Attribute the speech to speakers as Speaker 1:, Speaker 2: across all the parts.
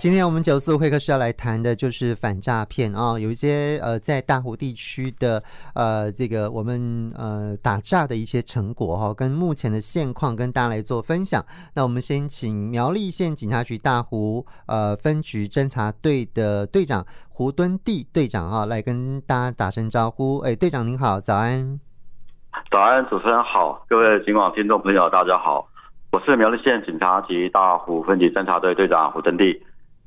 Speaker 1: 今天我们九四五会客室要来谈的就是反诈骗啊，有一些呃在大湖地区的呃这个我们呃打诈的一些成果哈、哦，跟目前的现况跟大家来做分享。那我们先请苗栗县警察局大湖呃分局侦查队的队长胡敦第队长哈、哦，来跟大家打声招呼。哎，队长您好，早安。
Speaker 2: 早安，主持人好，各位警广听众朋友大家好，我是苗栗县警察局大湖分局侦查队队长胡敦第。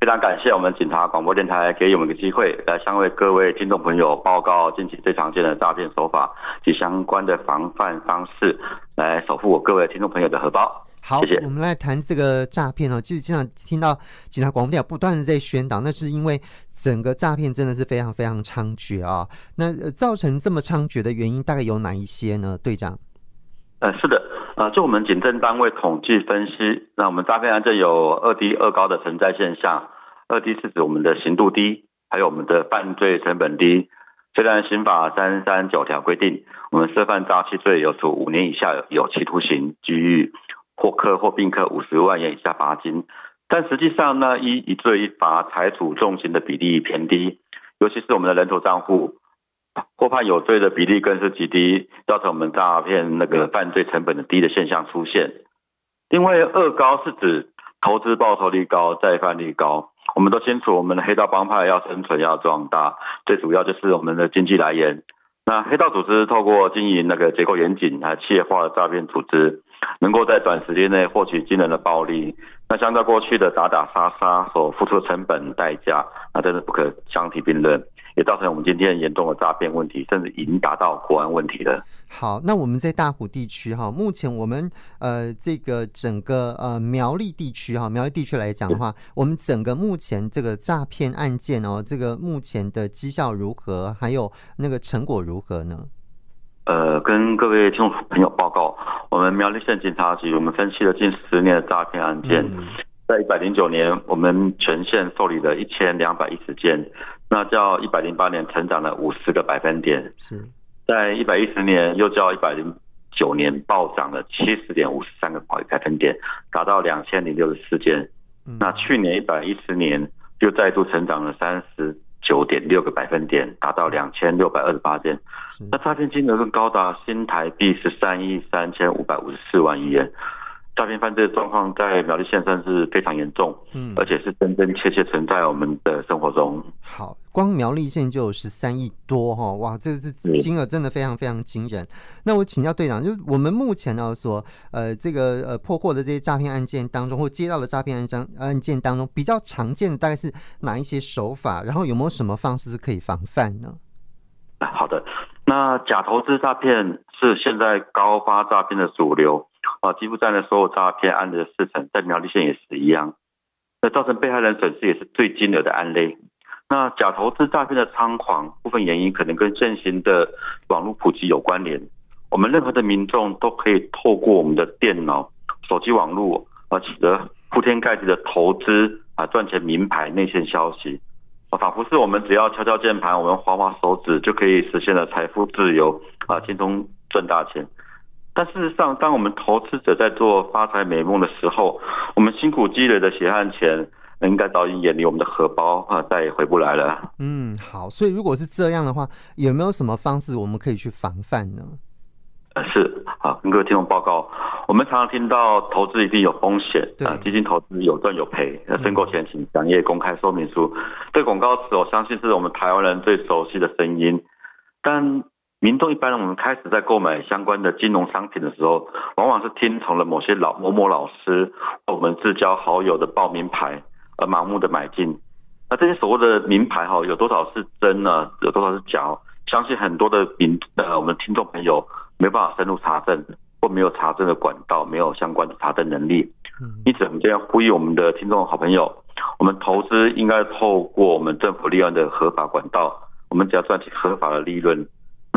Speaker 2: 非常感谢我们警察广播电台给我们一个机会，来向为各位听众朋友报告近期最常见的诈骗手法及相关的防范方式，来守护我各位听众朋友的荷包。
Speaker 1: 好，谢谢。我们来谈这个诈骗哦。其实经常听到警察广播电台不断的在宣导，那是因为整个诈骗真的是非常非常猖獗啊、哦。那造成这么猖獗的原因大概有哪一些呢？队长？
Speaker 2: 呃，是的。呃，就我们警政单位统计分析，那我们诈骗案件有二低二高的存在现象。二低是指我们的刑度低，还有我们的犯罪成本低。虽然刑法三三九条规定，我们涉犯诈欺罪有处五年以下有期徒刑、拘役或科或并科五十万元以下罚金，但实际上呢，一一罪一罚裁处重刑的比例偏低，尤其是我们的人头账户。获判有罪的比例更是极低，造成我们诈骗那个犯罪成本的低的现象出现。另外，二高是指投资报酬率高、再犯率高。我们都清楚，我们的黑道帮派要生存、要壮大，最主要就是我们的经济来源。那黑道组织透过经营那个结构严谨、还企业化的诈骗组织，能够在短时间内获取惊人的暴利。那相较过去的打打杀杀所付出的成本代价，那真的不可相提并论。也造成我们今天严重的诈骗问题，甚至已经达到国安问题了。
Speaker 1: 好，那我们在大湖地区哈，目前我们呃这个整个呃苗栗地区哈，苗栗地区来讲的话，我们整个目前这个诈骗案件哦，这个目前的绩效如何，还有那个成果如何呢？
Speaker 2: 呃，跟各位听众朋友报告，我们苗栗县警察局，我们分析了近十年的诈骗案件。嗯在一百零九年，我们全县受理了一千两百一十件，那较一百零八年成长了五十个百分点。是，在一百一十年又较一百零九年暴涨了七十点五十三个百分点，达到两千零六十四件。那去年一百一十年又再度成长了三十九点六个百分点，达到两千六百二十八件。那诈骗金额更高达新台币十三亿三千五百五十四万亿元。诈骗犯罪的状况在苗栗县算是非常严重，嗯，而且是真真切切存在我们的生活中。
Speaker 1: 好，光苗栗县就有十三亿多哈，哇，这个是金额真的非常非常惊人。那我请教队长，就是我们目前呢所呃这个呃破获的这些诈骗案件当中，或接到的诈骗案章案件当中，比较常见的大概是哪一些手法？然后有没有什么方式是可以防范呢？
Speaker 2: 好的，那假投资诈骗是现在高发诈骗的主流。啊，几乎占了所有诈骗案的四成，在苗栗县也是一样。那造成被害人损失也是最金额的案类。那假投资诈骗的猖狂，部分原因可能跟现行的网络普及有关联。我们任何的民众都可以透过我们的电脑、手机网络啊，取得铺天盖地的投资啊，赚钱名牌内线消息啊，仿佛是我们只要敲敲键盘，我们滑滑手指就可以实现了财富自由啊，轻松赚大钱。但事实上，当我们投资者在做发财美梦的时候，我们辛苦积累的血汗钱，应该早已远离我们的荷包啊，再也回不来了。
Speaker 1: 嗯，好，所以如果是这样的话，有没有什么方式我们可以去防范呢？
Speaker 2: 呃，是，好，跟各位听众报告，我们常常听到投资一定有风险啊，基金投资有赚有赔，申购前请详阅公开说明书。这广告词，我相信是我们台湾人最熟悉的声音，但。民众一般，我们开始在购买相关的金融商品的时候，往往是听从了某些老某某老师或我们至交好友的报名牌而盲目的买进。那这些所谓的名牌哈，有多少是真呢？有多少是假？相信很多的民呃，我们听众朋友没办法深入查证，或没有查证的管道，没有相关的查证能力。因此，我们这样呼吁我们的听众好朋友，我们投资应该透过我们政府立案的合法管道，我们只要赚取合法的利润。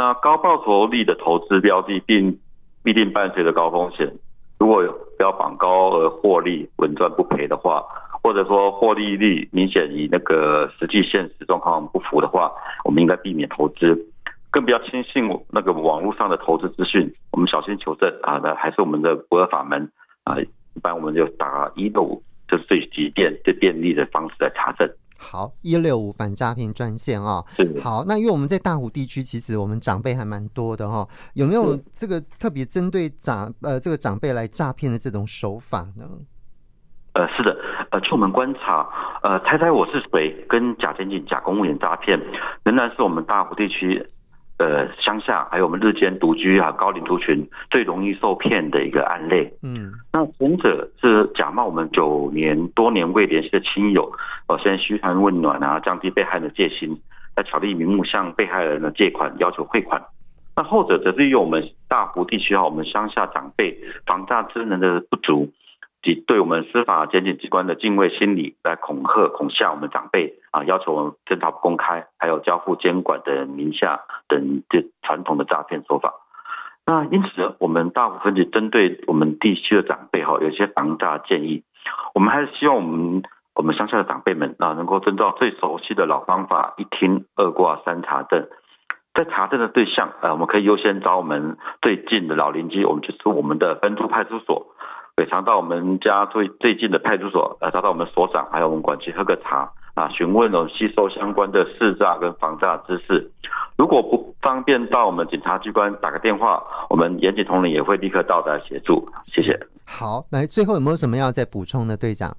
Speaker 2: 那高报酬率的投资标的，并必定伴随着高风险。如果标榜高额获利、稳赚不赔的话，或者说获利率明显与那个实际现实状况不符的话，我们应该避免投资，更不要轻信那个网络上的投资资讯。我们小心求证啊，那还是我们的不二法门啊。一般我们就打一六五就是最急便、最便利的方式来查证。
Speaker 1: 好，一六五反诈骗专线啊、哦。好，那因为我们在大湖地区，其实我们长辈还蛮多的哈、哦，有没有这个特别针对长呃这个长辈来诈骗的这种手法呢？
Speaker 2: 呃，是的，呃，据我们观察，呃，猜猜我是谁跟假检警、假公务员诈骗，仍然是我们大湖地区。呃，乡下还有我们日间独居啊，高龄族群最容易受骗的一个案例。嗯，那前者是假冒我们九年多年未联系的亲友，呃，先嘘寒问暖啊，降低被害人的戒心，在巧立名目向被害人的借款要求汇款。那后者则是利用我们大湖地区哈，我们乡下长辈防诈知能的不足。及对我们司法检警机关的敬畏心理来恐吓、恐吓我们长辈啊，要求我们侦查不公开，还有交付监管的名下等这传统的诈骗手法。那因此，我们大部分就针对我们地区的长辈哈，有些防诈建议。我们还是希望我们我们乡下的长辈们啊，能够遵照最熟悉的老方法：一听、二挂、三查证。在查证的对象，呃，我们可以优先找我们最近的老邻居，我们就是我们的分驻派出所。对，常到我们家最最近的派出所，呃，找到我们所长，还有我们管区喝个茶啊，询问哦，吸收相关的市诈跟防诈知识。如果不方便到我们警察机关打个电话，我们严警同仁也会立刻到达协助。谢谢。
Speaker 1: 好，来最后有没有什么要再补充的，队长？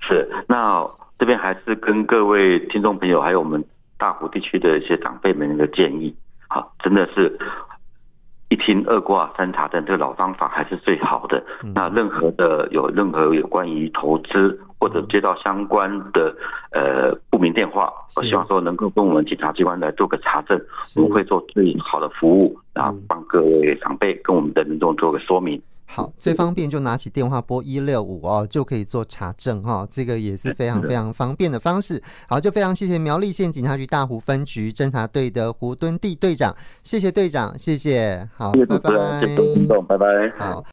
Speaker 2: 是，那这边还是跟各位听众朋友，还有我们大湖地区的一些长辈们的建议，好，真的是。一听二挂三查证，这个老方法还是最好的。那任何的有任何有关于投资或者接到相关的呃不明电话，我希望说能够跟我们警察机关来做个查证，我们会做最好的服务，然后帮各位长辈跟我们的民众做个说明。
Speaker 1: 好，最方便就拿起电话拨一六五哦，就可以做查证哈、哦，这个也是非常非常方便的方式。好，就非常谢谢苗栗县警察局大湖分局侦查队的胡敦地队长，谢谢队长，谢谢，好，谢谢拜拜，
Speaker 2: 谢谢听众，拜拜，
Speaker 1: 好。